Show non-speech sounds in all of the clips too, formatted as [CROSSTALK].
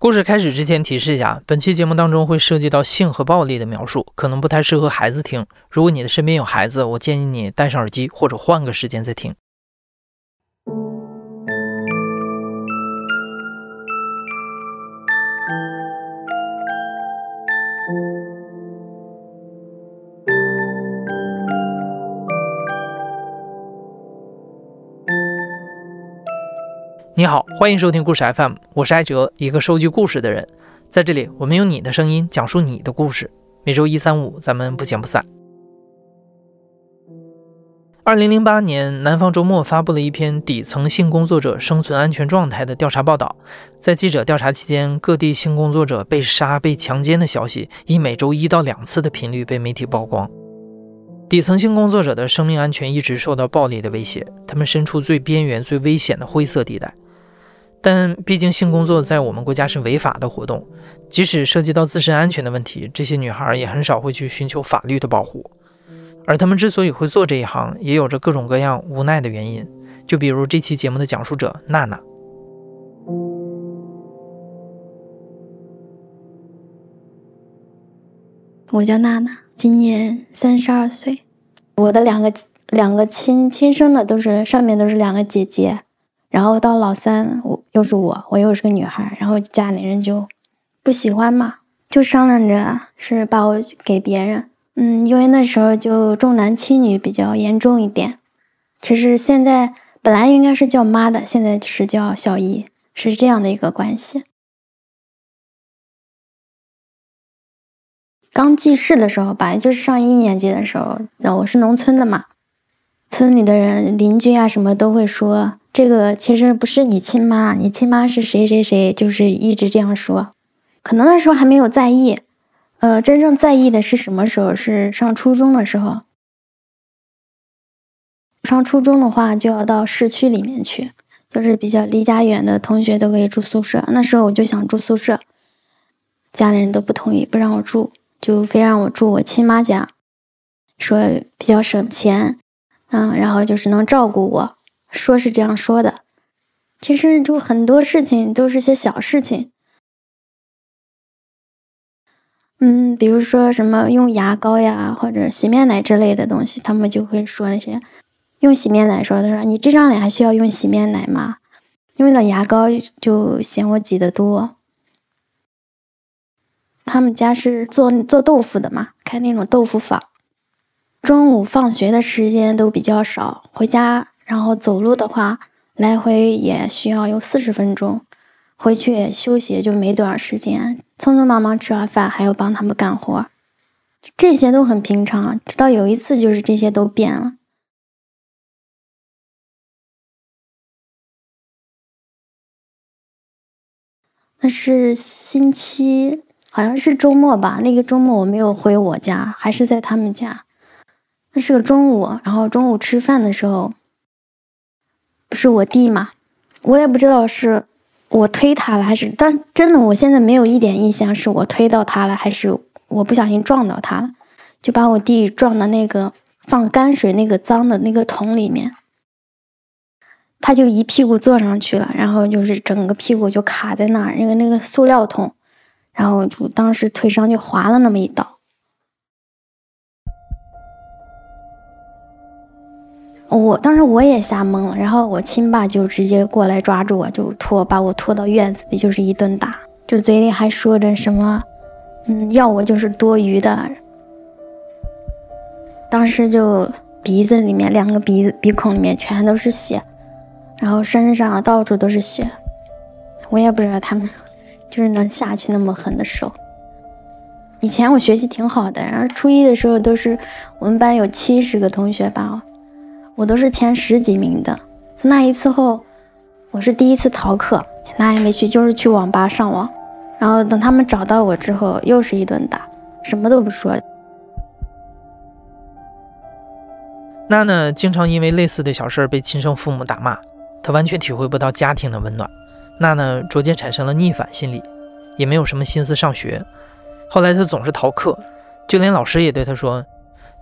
故事开始之前提示一下，本期节目当中会涉及到性和暴力的描述，可能不太适合孩子听。如果你的身边有孩子，我建议你戴上耳机或者换个时间再听。你好，欢迎收听故事 FM，我是艾哲，一个收集故事的人。在这里，我们用你的声音讲述你的故事。每周一、三、五，咱们不见不散。二零零八年，南方周末发布了一篇底层性工作者生存安全状态的调查报道。在记者调查期间，各地性工作者被杀、被强奸的消息以每周一到两次的频率被媒体曝光。底层性工作者的生命安全一直受到暴力的威胁，他们身处最边缘、最危险的灰色地带。但毕竟性工作在我们国家是违法的活动，即使涉及到自身安全的问题，这些女孩也很少会去寻求法律的保护。而她们之所以会做这一行，也有着各种各样无奈的原因。就比如这期节目的讲述者娜娜。我叫娜娜，今年三十二岁。我的两个两个亲亲生的都是上面都是两个姐姐。然后到老三，我又是我，我又是个女孩，然后家里人就不喜欢嘛，就商量着是把我给别人。嗯，因为那时候就重男轻女比较严重一点。其实现在本来应该是叫妈的，现在就是叫小姨，是这样的一个关系。刚记事的时候吧，就是上一年级的时候，那我是农村的嘛，村里的人、邻居啊什么都会说。这个其实不是你亲妈，你亲妈是谁谁谁，就是一直这样说。可能那时候还没有在意，呃，真正在意的是什么时候？是上初中的时候。上初中的话就要到市区里面去，就是比较离家远的同学都可以住宿舍。那时候我就想住宿舍，家里人都不同意，不让我住，就非让我住我亲妈家，说比较省钱，嗯，然后就是能照顾我。说是这样说的，其实就很多事情都是些小事情。嗯，比如说什么用牙膏呀，或者洗面奶之类的东西，他们就会说那些用洗面奶说，他说你这张脸还需要用洗面奶吗？用了牙膏就嫌我挤得多。他们家是做做豆腐的嘛，开那种豆腐坊。中午放学的时间都比较少，回家。然后走路的话，来回也需要有四十分钟，回去休息就没多少时间，匆匆忙忙吃完饭还要帮他们干活，这些都很平常。直到有一次，就是这些都变了。那是星期，好像是周末吧。那个周末我没有回我家，还是在他们家。那是个中午，然后中午吃饭的时候。不是我弟嘛，我也不知道是我推他了还是，但真的我现在没有一点印象是我推到他了还是我不小心撞到他了，就把我弟撞到那个放泔水那个脏的那个桶里面，他就一屁股坐上去了，然后就是整个屁股就卡在那儿，那个那个塑料桶，然后就当时腿上就划了那么一道。我当时我也吓懵了，然后我亲爸就直接过来抓住我，就拖把我拖到院子里，就是一顿打，就嘴里还说着什么，嗯，要我就是多余的。当时就鼻子里面两个鼻鼻孔里面全都是血，然后身上到处都是血，我也不知道他们 [LAUGHS] 就是能下去那么狠的手。以前我学习挺好的，然后初一的时候都是我们班有七十个同学吧。我都是前十几名的。那一次后，我是第一次逃课，哪也没去，就是去网吧上网。然后等他们找到我之后，又是一顿打，什么都不说。娜娜经常因为类似的小事被亲生父母打骂，她完全体会不到家庭的温暖。娜娜逐渐产生了逆反心理，也没有什么心思上学。后来她总是逃课，就连老师也对她说：“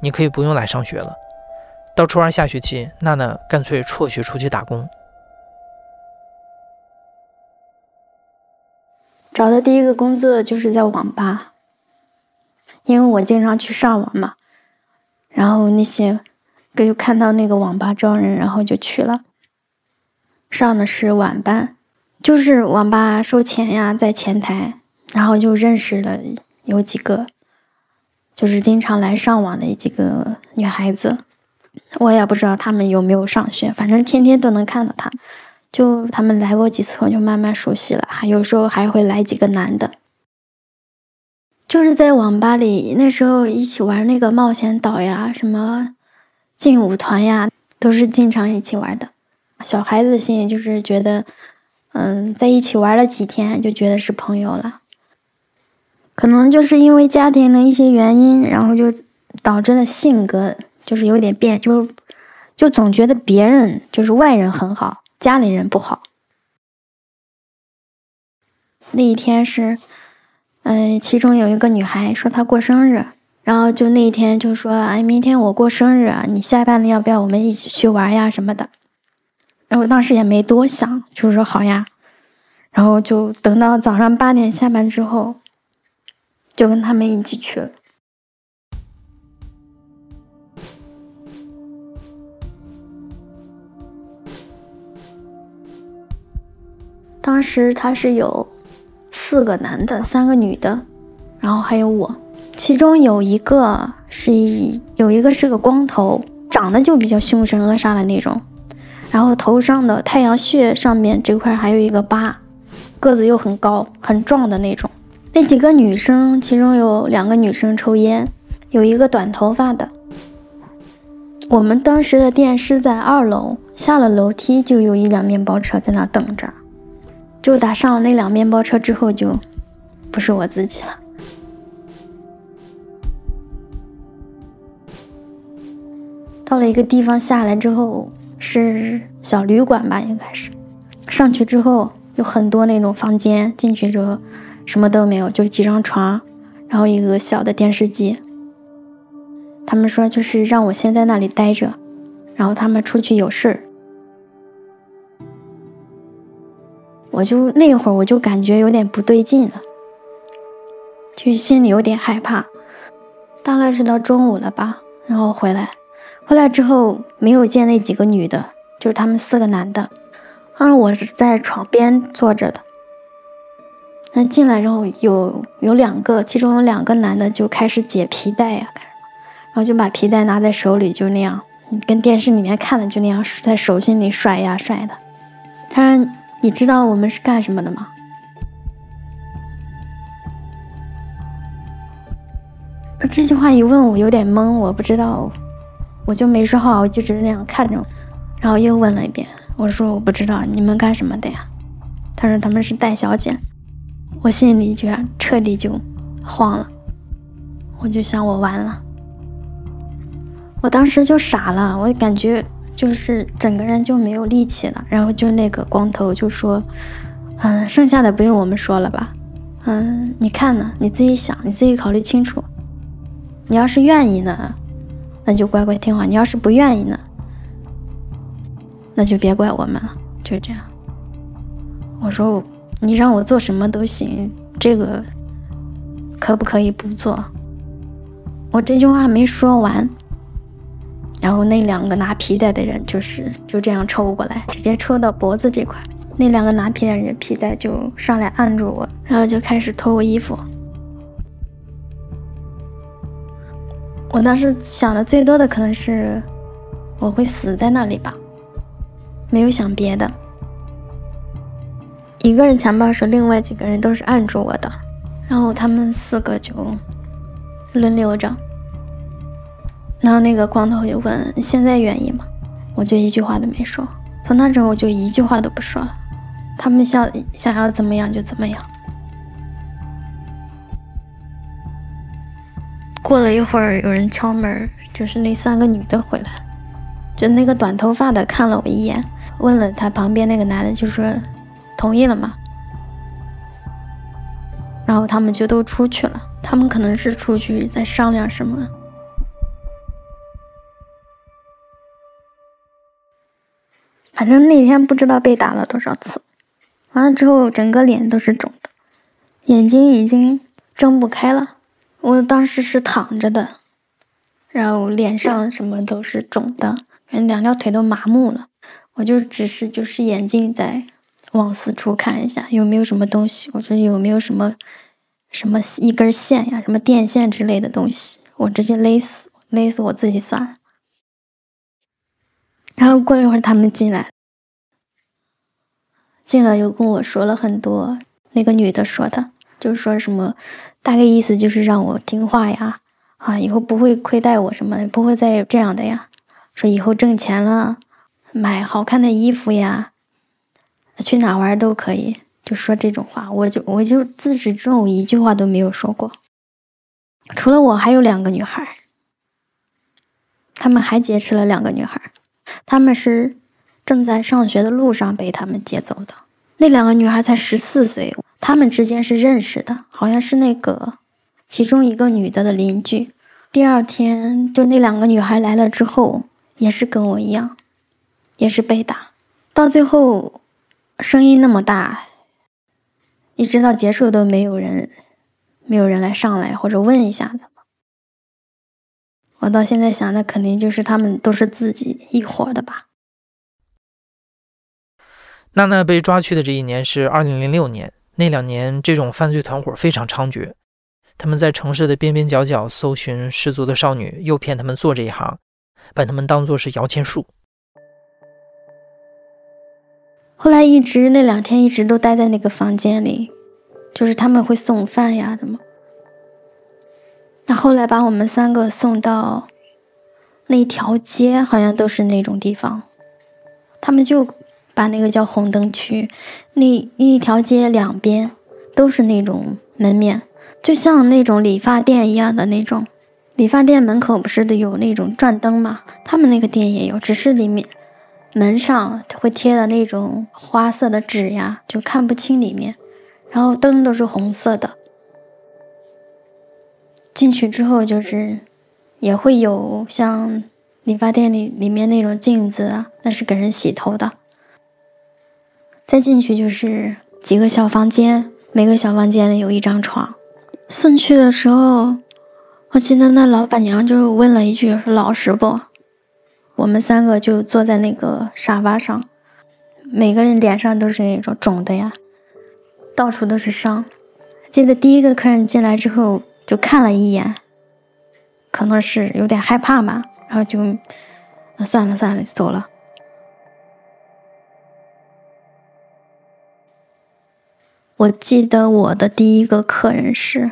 你可以不用来上学了。”到初二下学期，娜娜干脆辍学出去打工。找的第一个工作就是在网吧，因为我经常去上网嘛。然后那些，就看到那个网吧招人，然后就去了。上的是晚班，就是网吧收钱呀，在前台，然后就认识了有几个，就是经常来上网的几个女孩子。我也不知道他们有没有上学，反正天天都能看到他。就他们来过几次，我就慢慢熟悉了。还有时候还会来几个男的，就是在网吧里，那时候一起玩那个冒险岛呀，什么劲舞团呀，都是经常一起玩的。小孩子心里就是觉得，嗯，在一起玩了几天，就觉得是朋友了。可能就是因为家庭的一些原因，然后就导致了性格就是有点变，就就总觉得别人就是外人很好。家里人不好。那一天是，嗯，其中有一个女孩说她过生日，然后就那一天就说，哎，明天我过生日，你下班了要不要我们一起去玩呀什么的？然后当时也没多想，就说好呀。然后就等到早上八点下班之后，就跟他们一起去了。当时他是有四个男的，三个女的，然后还有我，其中有一个是一有一个是个光头，长得就比较凶神恶煞的那种，然后头上的太阳穴上面这块还有一个疤，个子又很高很壮的那种。那几个女生，其中有两个女生抽烟，有一个短头发的。我们当时的店是在二楼，下了楼梯就有一辆面包车在那等着。就打上了那辆面包车之后，就不是我自己了。到了一个地方下来之后，是小旅馆吧，应该是。上去之后有很多那种房间，进去之后什么都没有，就几张床，然后一个小的电视机。他们说就是让我先在那里待着，然后他们出去有事儿。我就那会儿我就感觉有点不对劲了，就心里有点害怕。大概是到中午了吧，然后回来，回来之后没有见那几个女的，就是他们四个男的，而我是在床边坐着的。那进来之后有有两个，其中有两个男的就开始解皮带呀，然后就把皮带拿在手里，就那样，跟电视里面看的就那样在手心里甩呀甩的，他说。你知道我们是干什么的吗？这句话一问，我有点懵，我不知道，我就没说话，我就只是那样看着，然后又问了一遍，我说我不知道你们干什么的呀？他说他们是带小姐，我心里就彻底就慌了，我就想我完了，我当时就傻了，我感觉。就是整个人就没有力气了，然后就那个光头就说：“嗯，剩下的不用我们说了吧？嗯，你看呢？你自己想，你自己考虑清楚。你要是愿意呢，那就乖乖听话；你要是不愿意呢，那就别怪我们了。就这样。”我说：“你让我做什么都行，这个可不可以不做？”我这句话没说完。然后那两个拿皮带的人就是就这样抽过来，直接抽到脖子这块。那两个拿皮带人皮带就上来按住我，然后就开始脱我衣服。我当时想的最多的可能是我会死在那里吧，没有想别的。一个人强暴时，另外几个人都是按住我的，然后他们四个就轮流着。然后那个光头就问：“现在愿意吗？”我就一句话都没说。从那之后我就一句话都不说了。他们想想要怎么样就怎么样。过了一会儿，有人敲门，就是那三个女的回来。就那个短头发的看了我一眼，问了他旁边那个男的，就说：“同意了吗？”然后他们就都出去了。他们可能是出去在商量什么。反正那天不知道被打了多少次，完了之后整个脸都是肿的，眼睛已经睁不开了。我当时是躺着的，然后脸上什么都是肿的，两条腿都麻木了。我就只是就是眼睛在往四处看一下，有没有什么东西。我说有没有什么什么一根线呀，什么电线之类的东西，我直接勒死，勒死我自己算了。然后过了一会儿，他们进来，进来又跟我说了很多。那个女的说的，就是说什么，大概意思就是让我听话呀，啊，以后不会亏待我什么的，不会再有这样的呀。说以后挣钱了，买好看的衣服呀，去哪玩都可以，就说这种话。我就我就自始至终一句话都没有说过。除了我，还有两个女孩，他们还劫持了两个女孩。他们是正在上学的路上被他们接走的。那两个女孩才十四岁，他们之间是认识的，好像是那个其中一个女的的邻居。第二天，就那两个女孩来了之后，也是跟我一样，也是被打。到最后，声音那么大，一直到结束都没有人，没有人来上来或者问一下子。我到现在想，那肯定就是他们都是自己一伙的吧。娜娜被抓去的这一年是二零零六年，那两年这种犯罪团伙非常猖獗，他们在城市的边边角角搜寻失足的少女，诱骗他们做这一行，把他们当作是摇钱树。后来一直那两天一直都待在那个房间里，就是他们会送饭呀，怎么？那后来把我们三个送到那条街，好像都是那种地方。他们就把那个叫红灯区，那一条街两边都是那种门面，就像那种理发店一样的那种。理发店门口不是有那种转灯吗？他们那个店也有，只是里面门上会贴的那种花色的纸呀，就看不清里面。然后灯都是红色的。进去之后就是，也会有像理发店里里面那种镜子啊，那是给人洗头的。再进去就是几个小房间，每个小房间里有一张床。送去的时候，我记得那老板娘就问了一句：“说老实不？”我们三个就坐在那个沙发上，每个人脸上都是那种肿的呀，到处都是伤。记得第一个客人进来之后。就看了一眼，可能是有点害怕吧，然后就算了算了，走了。我记得我的第一个客人是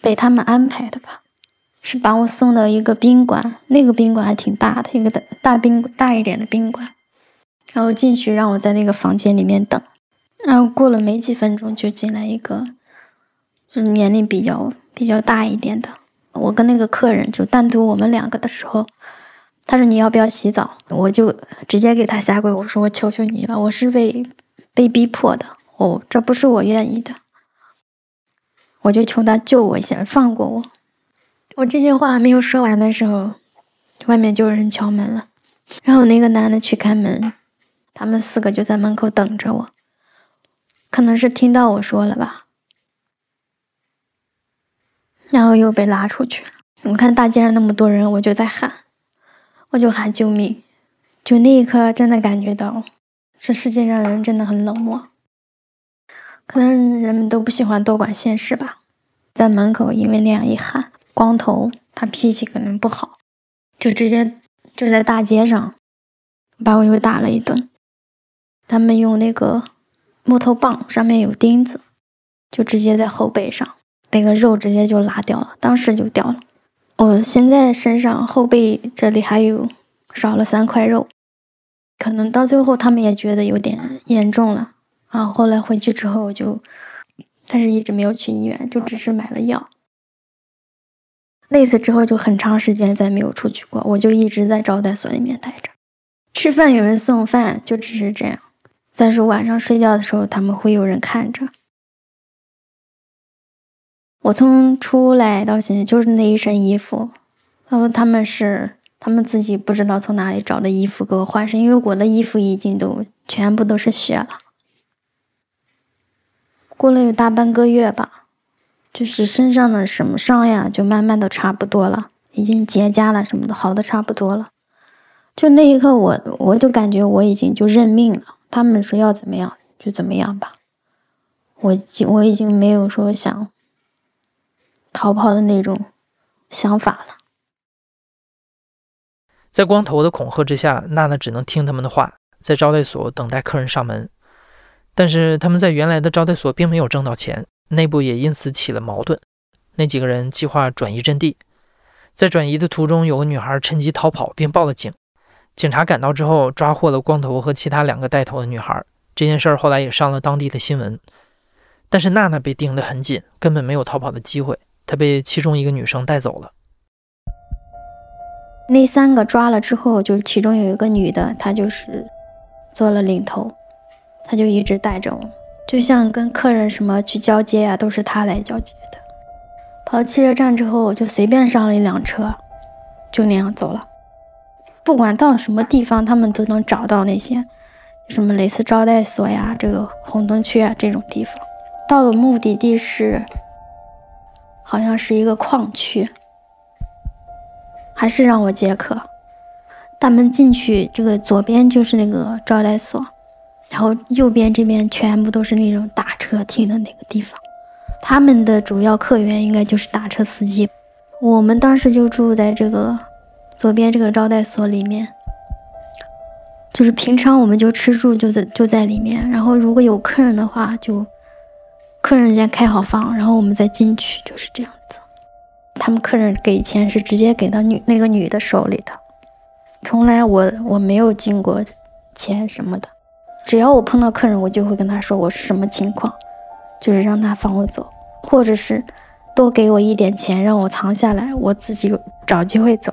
被他们安排的吧，是把我送到一个宾馆，那个宾馆还挺大的，一个大大宾大一点的宾馆，然后进去让我在那个房间里面等，然后过了没几分钟就进来一个，就是年龄比较。比较大一点的，我跟那个客人就单独我们两个的时候，他说你要不要洗澡，我就直接给他下跪，我说我求求你了，我是被被逼迫的，哦，这不是我愿意的，我就求他救我一下，放过我。我这些话没有说完的时候，外面就有人敲门了，然后那个男的去开门，他们四个就在门口等着我，可能是听到我说了吧。然后又被拉出去。我看大街上那么多人，我就在喊，我就喊救命。就那一刻，真的感觉到这世界上人真的很冷漠。可能人们都不喜欢多管闲事吧。在门口，因为那样一喊，光头他脾气可能不好，就直接就在大街上把我又打了一顿。他们用那个木头棒，上面有钉子，就直接在后背上。那个肉直接就拉掉了，当时就掉了。我现在身上后背这里还有少了三块肉，可能到最后他们也觉得有点严重了啊。后来回去之后就，但是一直没有去医院，就只是买了药。那次之后就很长时间再没有出去过，我就一直在招待所里面待着，吃饭有人送饭，就只是这样。再说晚上睡觉的时候，他们会有人看着。我从出来到现在就是那一身衣服，然后他们是他们自己不知道从哪里找的衣服给我换上，因为我的衣服已经都全部都是血了。过了有大半个月吧，就是身上的什么伤呀，就慢慢都差不多了，已经结痂了，什么的好的差不多了。就那一刻，我我就感觉我已经就认命了。他们说要怎么样就怎么样吧，我我已经没有说想逃跑的那种想法了。在光头的恐吓之下，娜娜只能听他们的话，在招待所等待客人上门。但是他们在原来的招待所并没有挣到钱，内部也因此起了矛盾。那几个人计划转移阵地，在转移的途中，有个女孩趁机逃跑并报了警。警察赶到之后，抓获了光头和其他两个带头的女孩。这件事儿后来也上了当地的新闻。但是娜娜被盯得很紧，根本没有逃跑的机会。他被其中一个女生带走了。那三个抓了之后，就其中有一个女的，她就是做了领头，她就一直带着我，就像跟客人什么去交接啊，都是她来交接的。跑汽车站之后，我就随便上了一辆车，就那样走了。不管到什么地方，他们都能找到那些什么蕾丝招待所呀、这个红灯区啊这种地方。到了目的地是，好像是一个矿区，还是让我接客。大门进去，这个左边就是那个招待所，然后右边这边全部都是那种打车停的那个地方。他们的主要客源应该就是打车司机。我们当时就住在这个。左边这个招待所里面，就是平常我们就吃住就在就在里面，然后如果有客人的话，就客人先开好房，然后我们再进去，就是这样子。他们客人给钱是直接给到女那个女的手里的，从来我我没有进过钱什么的。只要我碰到客人，我就会跟他说我是什么情况，就是让他放我走，或者是多给我一点钱让我藏下来，我自己找机会走。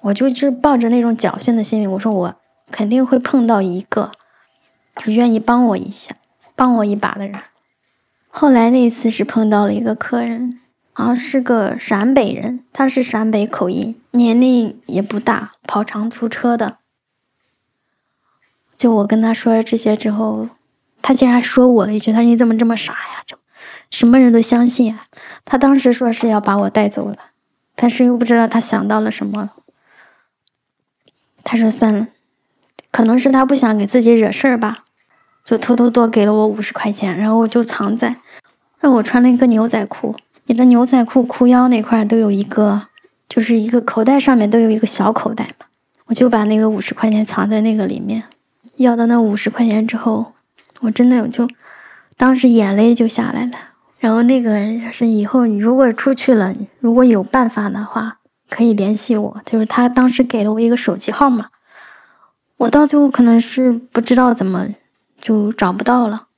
我就是抱着那种侥幸的心理，我说我肯定会碰到一个，就愿意帮我一下、帮我一把的人。后来那次是碰到了一个客人，好像是个陕北人，他是陕北口音，年龄也不大，跑长途车的。就我跟他说这些之后，他竟然说我了一句：“他说你怎么这么傻呀？这什么人都相信啊！”他当时说是要把我带走的，但是又不知道他想到了什么。他说算了，可能是他不想给自己惹事儿吧，就偷偷多给了我五十块钱，然后我就藏在，那我穿了一个牛仔裤，你的牛仔裤裤腰那块都有一个，就是一个口袋上面都有一个小口袋嘛，我就把那个五十块钱藏在那个里面，要到那五十块钱之后，我真的就，当时眼泪就下来了，然后那个人是以后你如果出去了，如果有办法的话。可以联系我，就是他当时给了我一个手机号码，我到最后可能是不知道怎么就找不到了。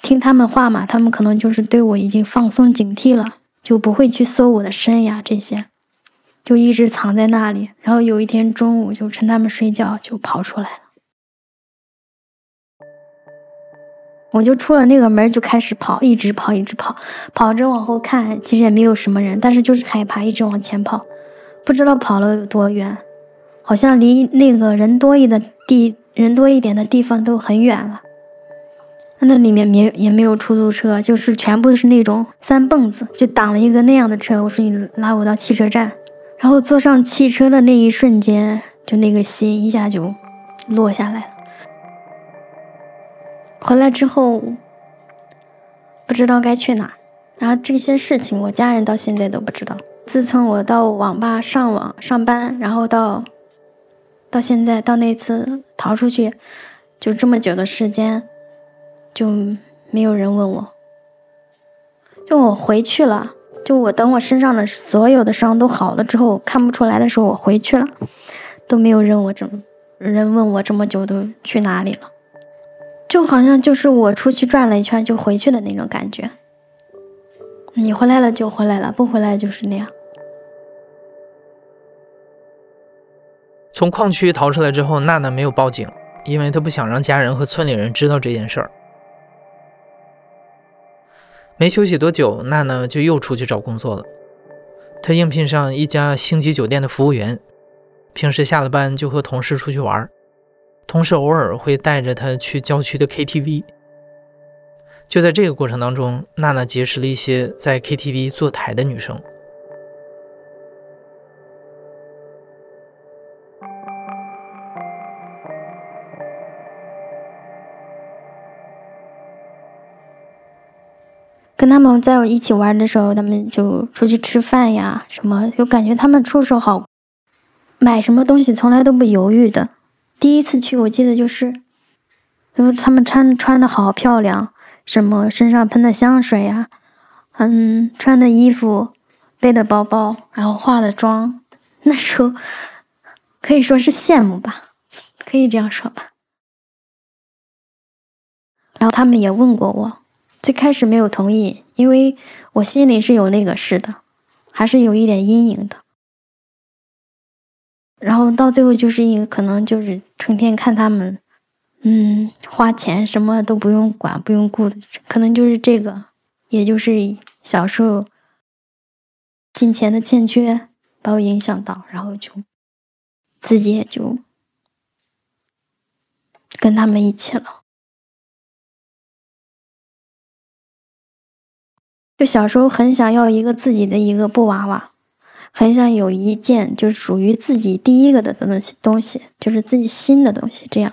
听他们话嘛，他们可能就是对我已经放松警惕了，就不会去搜我的身呀这些，就一直藏在那里。然后有一天中午，就趁他们睡觉就跑出来了。我就出了那个门，就开始跑，一直跑，一直跑，跑着往后看，其实也没有什么人，但是就是害怕，一直往前跑，不知道跑了有多远，好像离那个人多一的地，人多一点的地方都很远了。那里面没也没有出租车，就是全部都是那种三蹦子，就挡了一个那样的车。我说你拉我到汽车站，然后坐上汽车的那一瞬间，就那个心一下就落下来了。回来之后，不知道该去哪，然后这些事情我家人到现在都不知道。自从我到网吧上网上班，然后到到现在到那次逃出去，就这么久的时间，就没有人问我。就我回去了，就我等我身上的所有的伤都好了之后，看不出来的时候我回去了，都没有人我这么人问我这么久都去哪里了。就好像就是我出去转了一圈就回去的那种感觉。你回来了就回来了，不回来就是那样。从矿区逃出来之后，娜娜没有报警，因为她不想让家人和村里人知道这件事儿。没休息多久，娜娜就又出去找工作了。她应聘上一家星级酒店的服务员，平时下了班就和同事出去玩。同事偶尔会带着她去郊区的 KTV。就在这个过程当中，娜娜结识了一些在 KTV 坐台的女生。他们在我一起玩的时候，他们就出去吃饭呀，什么就感觉他们出手好，买什么东西从来都不犹豫的。第一次去，我记得就是，就是他们穿穿的好漂亮，什么身上喷的香水呀，嗯，穿的衣服，背的包包，然后化的妆，那时候可以说是羡慕吧，可以这样说吧。然后他们也问过我。最开始没有同意，因为我心里是有那个事的，还是有一点阴影的。然后到最后就是一个可能就是成天看他们，嗯，花钱什么都不用管不用顾的，可能就是这个，也就是小时候金钱的欠缺把我影响到，然后就自己也就跟他们一起了。就小时候很想要一个自己的一个布娃娃，很想有一件就是属于自己第一个的东西，东西就是自己新的东西，这样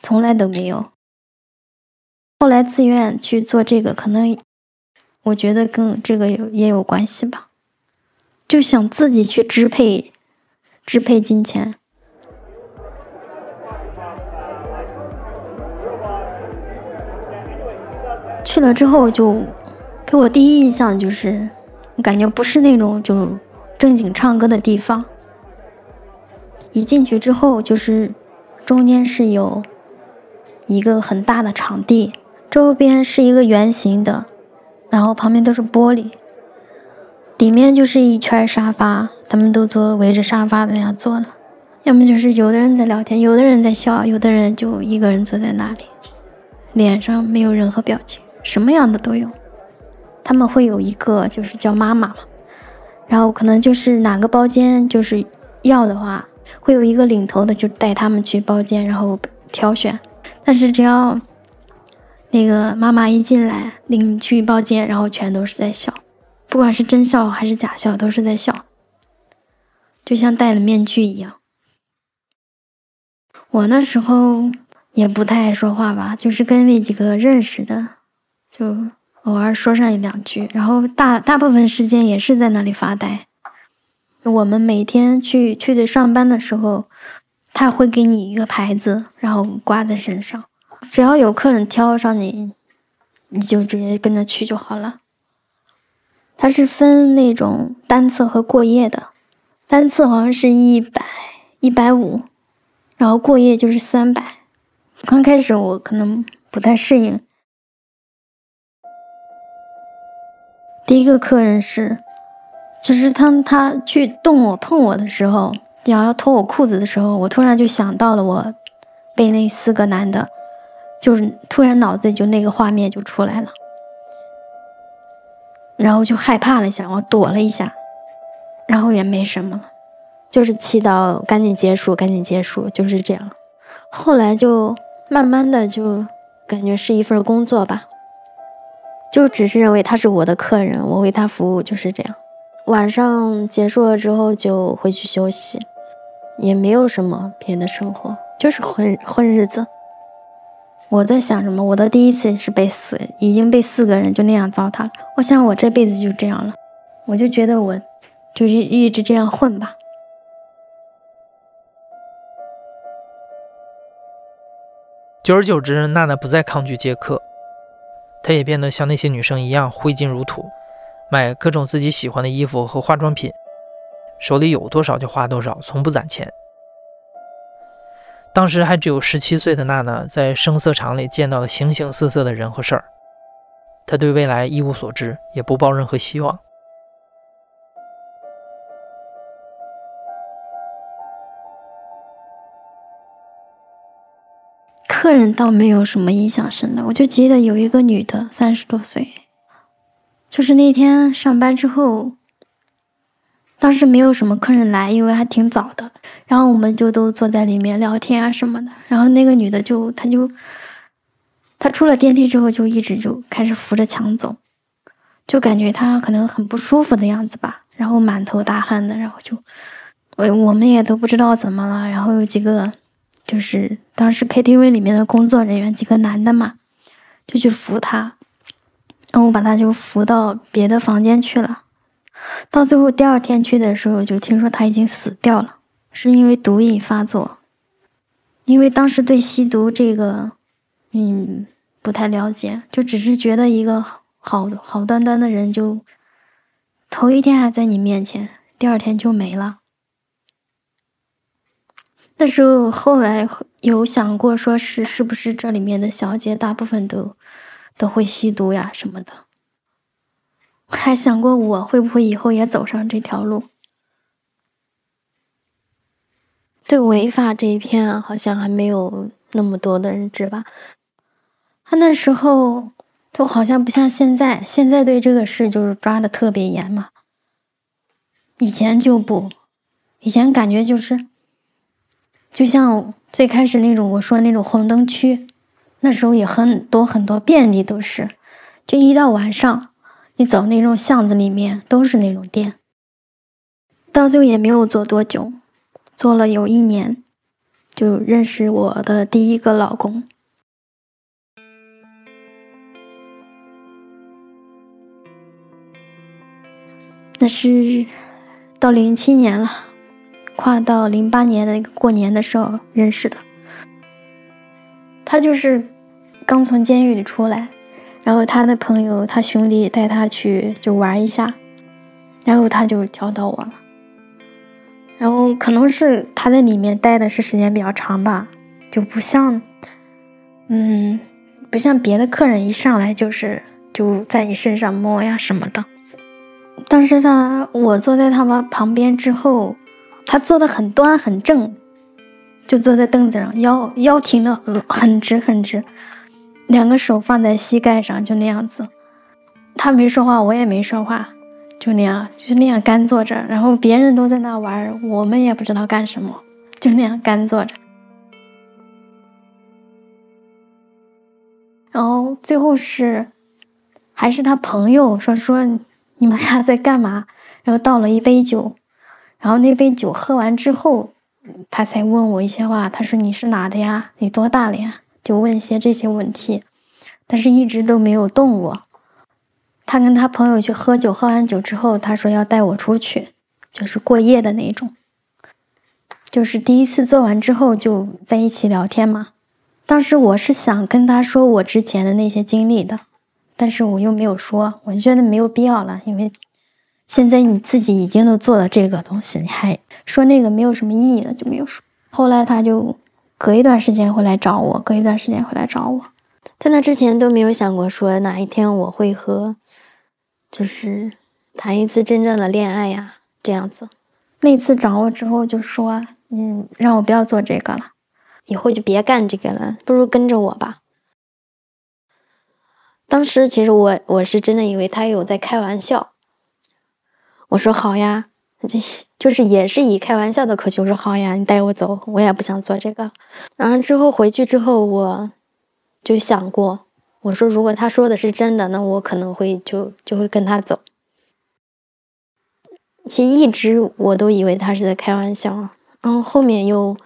从来都没有。后来自愿去做这个，可能我觉得跟这个有也有关系吧，就想自己去支配支配金钱。去了之后就。给我第一印象就是，感觉不是那种就正经唱歌的地方。一进去之后，就是中间是有一个很大的场地，周边是一个圆形的，然后旁边都是玻璃，里面就是一圈沙发，他们都坐围着沙发那样坐了，要么就是有的人在聊天，有的人在笑，有的人就一个人坐在那里，脸上没有任何表情，什么样的都有。他们会有一个，就是叫妈妈嘛，然后可能就是哪个包间就是要的话，会有一个领头的，就带他们去包间，然后挑选。但是只要那个妈妈一进来领去包间，然后全都是在笑，不管是真笑还是假笑，都是在笑，就像戴了面具一样。我那时候也不太爱说话吧，就是跟那几个认识的就。偶尔说上一两句，然后大大部分时间也是在那里发呆。我们每天去去的上班的时候，他会给你一个牌子，然后挂在身上，只要有客人挑上你，你就直接跟着去就好了。他是分那种单次和过夜的，单次好像是一百一百五，然后过夜就是三百。刚开始我可能不太适应。第一个客人是，就是当他去动我、碰我的时候，想要脱我裤子的时候，我突然就想到了我被那四个男的，就是突然脑子里就那个画面就出来了，然后就害怕了一下，我躲了一下，然后也没什么了，就是祈祷赶紧结束，赶紧结束，就是这样。后来就慢慢的就感觉是一份工作吧。就只是认为他是我的客人，我为他服务就是这样。晚上结束了之后就回去休息，也没有什么别的生活，就是混混日子。我在想什么？我的第一次是被四，已经被四个人就那样糟蹋了。我想我这辈子就这样了，我就觉得我就一一直这样混吧。久而久之，娜娜不再抗拒接客。他也变得像那些女生一样挥金如土，买各种自己喜欢的衣服和化妆品，手里有多少就花多少，从不攒钱。当时还只有十七岁的娜娜，在声色场里见到了形形色色的人和事儿，她对未来一无所知，也不抱任何希望。客人倒没有什么印象深的，我就记得有一个女的，三十多岁，就是那天上班之后，当时没有什么客人来，因为还挺早的。然后我们就都坐在里面聊天啊什么的。然后那个女的就，她就，她出了电梯之后就一直就开始扶着墙走，就感觉她可能很不舒服的样子吧。然后满头大汗的，然后就，我我们也都不知道怎么了。然后有几个，就是当时 KTV 里面的工作人员，几个男的嘛，就去扶他，然后我把他就扶到别的房间去了。到最后第二天去的时候，就听说他已经死掉了，是因为毒瘾发作。因为当时对吸毒这个，嗯，不太了解，就只是觉得一个好好端端的人，就头一天还在你面前，第二天就没了。那时候后来有想过，说是是不是这里面的小姐大部分都都会吸毒呀什么的。还想过我会不会以后也走上这条路？对违法这一片，好像还没有那么多的人知吧。他那时候就好像不像现在，现在对这个事就是抓的特别严嘛。以前就不，以前感觉就是，就像最开始那种我说那种红灯区，那时候也很多很多，遍地都是，就一到晚上。你走那种巷子里面都是那种店，到最后也没有做多久，做了有一年，就认识我的第一个老公。那是到零七年了，跨到零八年的一个过年的时候认识的。他就是刚从监狱里出来。然后他的朋友，他兄弟带他去就玩一下，然后他就挑到我了。然后可能是他在里面待的是时间比较长吧，就不像，嗯，不像别的客人一上来就是就在你身上摸呀什么的。当时他我坐在他们旁边之后，他坐的很端很正，就坐在凳子上，腰腰挺的很直很直。两个手放在膝盖上，就那样子。他没说话，我也没说话，就那样，就那样干坐着。然后别人都在那玩，我们也不知道干什么，就那样干坐着。然后最后是，还是他朋友说说你们俩在干嘛？然后倒了一杯酒，然后那杯酒喝完之后，他才问我一些话。他说你是哪的呀？你多大了呀？就问一些这些问题，但是一直都没有动我。他跟他朋友去喝酒，喝完酒之后，他说要带我出去，就是过夜的那种。就是第一次做完之后就在一起聊天嘛。当时我是想跟他说我之前的那些经历的，但是我又没有说，我觉得没有必要了，因为现在你自己已经都做了这个东西，你还说那个没有什么意义了，就没有说。后来他就。隔一段时间会来找我，隔一段时间会来找我，在那之前都没有想过说哪一天我会和，就是谈一次真正的恋爱呀，这样子。那次找我之后就说，嗯，让我不要做这个了，以后就别干这个了，不如跟着我吧。当时其实我我是真的以为他有在开玩笑，我说好呀。这就是也是以开玩笑的口气说好呀，你带我走，我也不想做这个。然后之后回去之后，我就想过，我说如果他说的是真的，那我可能会就就会跟他走。其实一直我都以为他是在开玩笑，然后后面又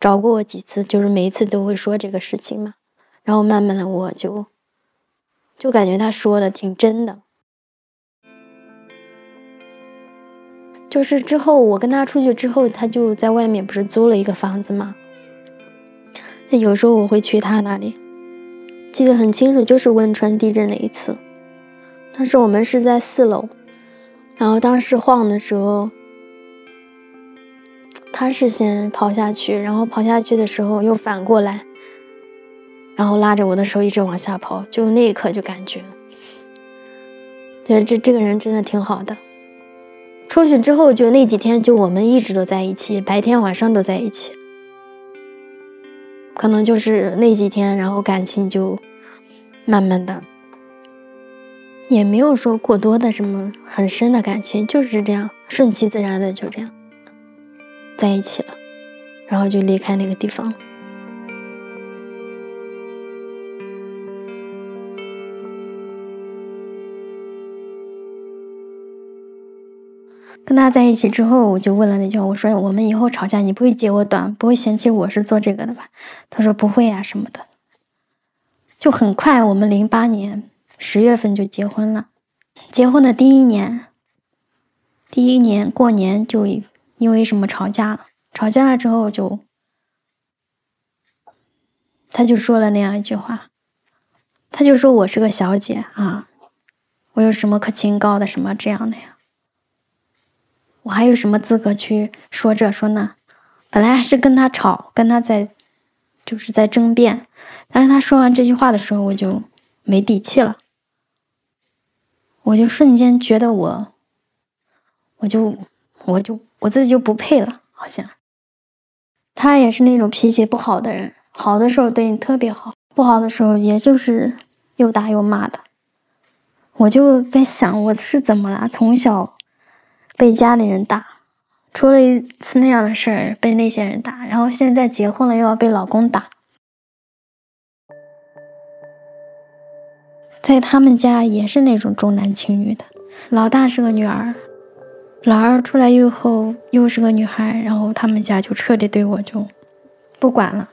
找过我几次，就是每一次都会说这个事情嘛。然后慢慢的我就就感觉他说的挺真的。就是之后我跟他出去之后，他就在外面不是租了一个房子吗？那有时候我会去他那里，记得很清楚，就是汶川地震那一次。当时我们是在四楼，然后当时晃的时候，他是先跑下去，然后跑下去的时候又反过来，然后拉着我的手一直往下跑，就那一刻就感觉，觉得这这个人真的挺好的。出去之后，就那几天，就我们一直都在一起，白天晚上都在一起。可能就是那几天，然后感情就慢慢的，也没有说过多的什么很深的感情，就是这样顺其自然的就这样在一起了，然后就离开那个地方了。跟他在一起之后，我就问了那句话，我说：“我们以后吵架，你不会揭我短，不会嫌弃我是做这个的吧？”他说：“不会呀，什么的。”就很快，我们零八年十月份就结婚了。结婚的第一年，第一年过年就因为什么吵架了？吵架了之后就，他就说了那样一句话，他就说我是个小姐啊，我有什么可清高的？什么这样的呀？我还有什么资格去说这说那？本来还是跟他吵，跟他在，就是在争辩。但是他说完这句话的时候，我就没底气了。我就瞬间觉得我，我就，我就我自己就不配了，好像。他也是那种脾气不好的人，好的时候对你特别好，不好的时候也就是又打又骂的。我就在想，我是怎么了？从小。被家里人打，出了一次那样的事儿，被那些人打，然后现在结婚了又要被老公打，在他们家也是那种重男轻女的，老大是个女儿，老二出来以后又是个女孩，然后他们家就彻底对我就不管了，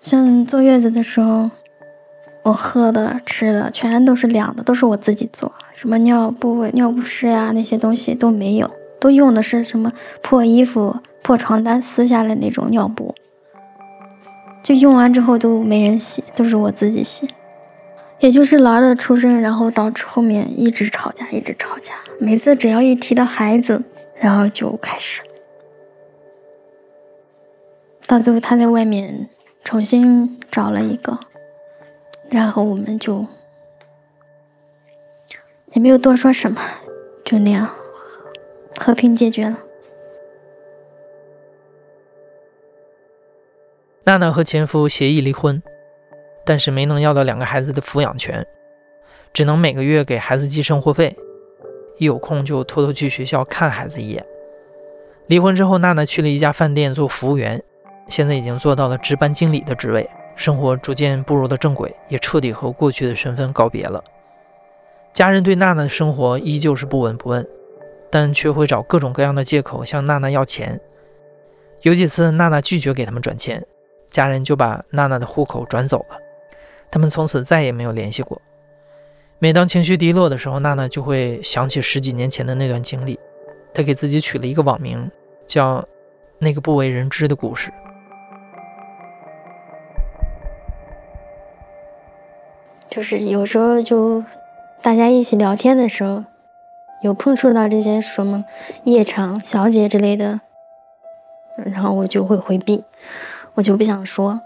像坐月子的时候，我喝的吃的全都是凉的，都是我自己做，什么尿布、尿不湿呀那些东西都没有。都用的是什么破衣服、破床单撕下来那种尿布，就用完之后都没人洗，都是我自己洗。也就是老二的出生，然后导致后面一直吵架，一直吵架。每次只要一提到孩子，然后就开始。到最后他在外面重新找了一个，然后我们就也没有多说什么，就那样。和平解决了。娜娜和前夫协议离婚，但是没能要到两个孩子的抚养权，只能每个月给孩子寄生活费，一有空就偷偷去学校看孩子一眼。离婚之后，娜娜去了一家饭店做服务员，现在已经做到了值班经理的职位，生活逐渐步入了正轨，也彻底和过去的身份告别了。家人对娜娜的生活依旧是不闻不问。但却会找各种各样的借口向娜娜要钱。有几次，娜娜拒绝给他们转钱，家人就把娜娜的户口转走了。他们从此再也没有联系过。每当情绪低落的时候，娜娜就会想起十几年前的那段经历。她给自己取了一个网名，叫“那个不为人知的故事”。就是有时候就大家一起聊天的时候。有碰触到这些什么夜场小姐之类的，然后我就会回避，我就不想说，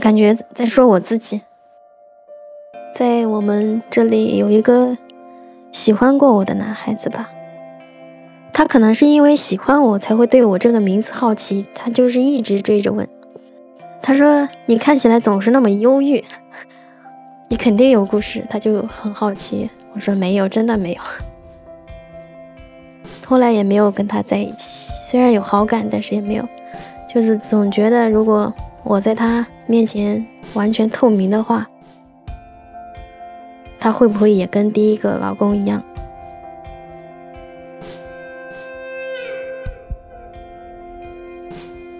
感觉在说我自己。在我们这里有一个喜欢过我的男孩子吧，他可能是因为喜欢我才会对我这个名字好奇，他就是一直追着问。他说：“你看起来总是那么忧郁，[LAUGHS] 你肯定有故事。”他就很好奇。我说没有，真的没有。后来也没有跟他在一起，虽然有好感，但是也没有，就是总觉得如果我在他面前完全透明的话，他会不会也跟第一个老公一样？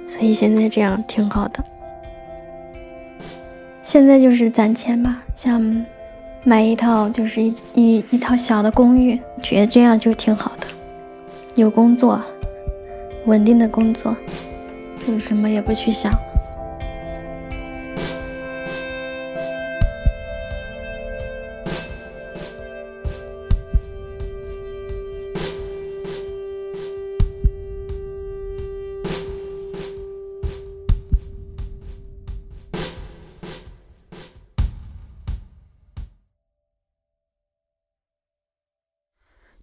所以现在这样挺好的。现在就是攒钱吧，像。买一套就是一一一套小的公寓，觉得这样就挺好的，有工作，稳定的工作，就什么也不去想。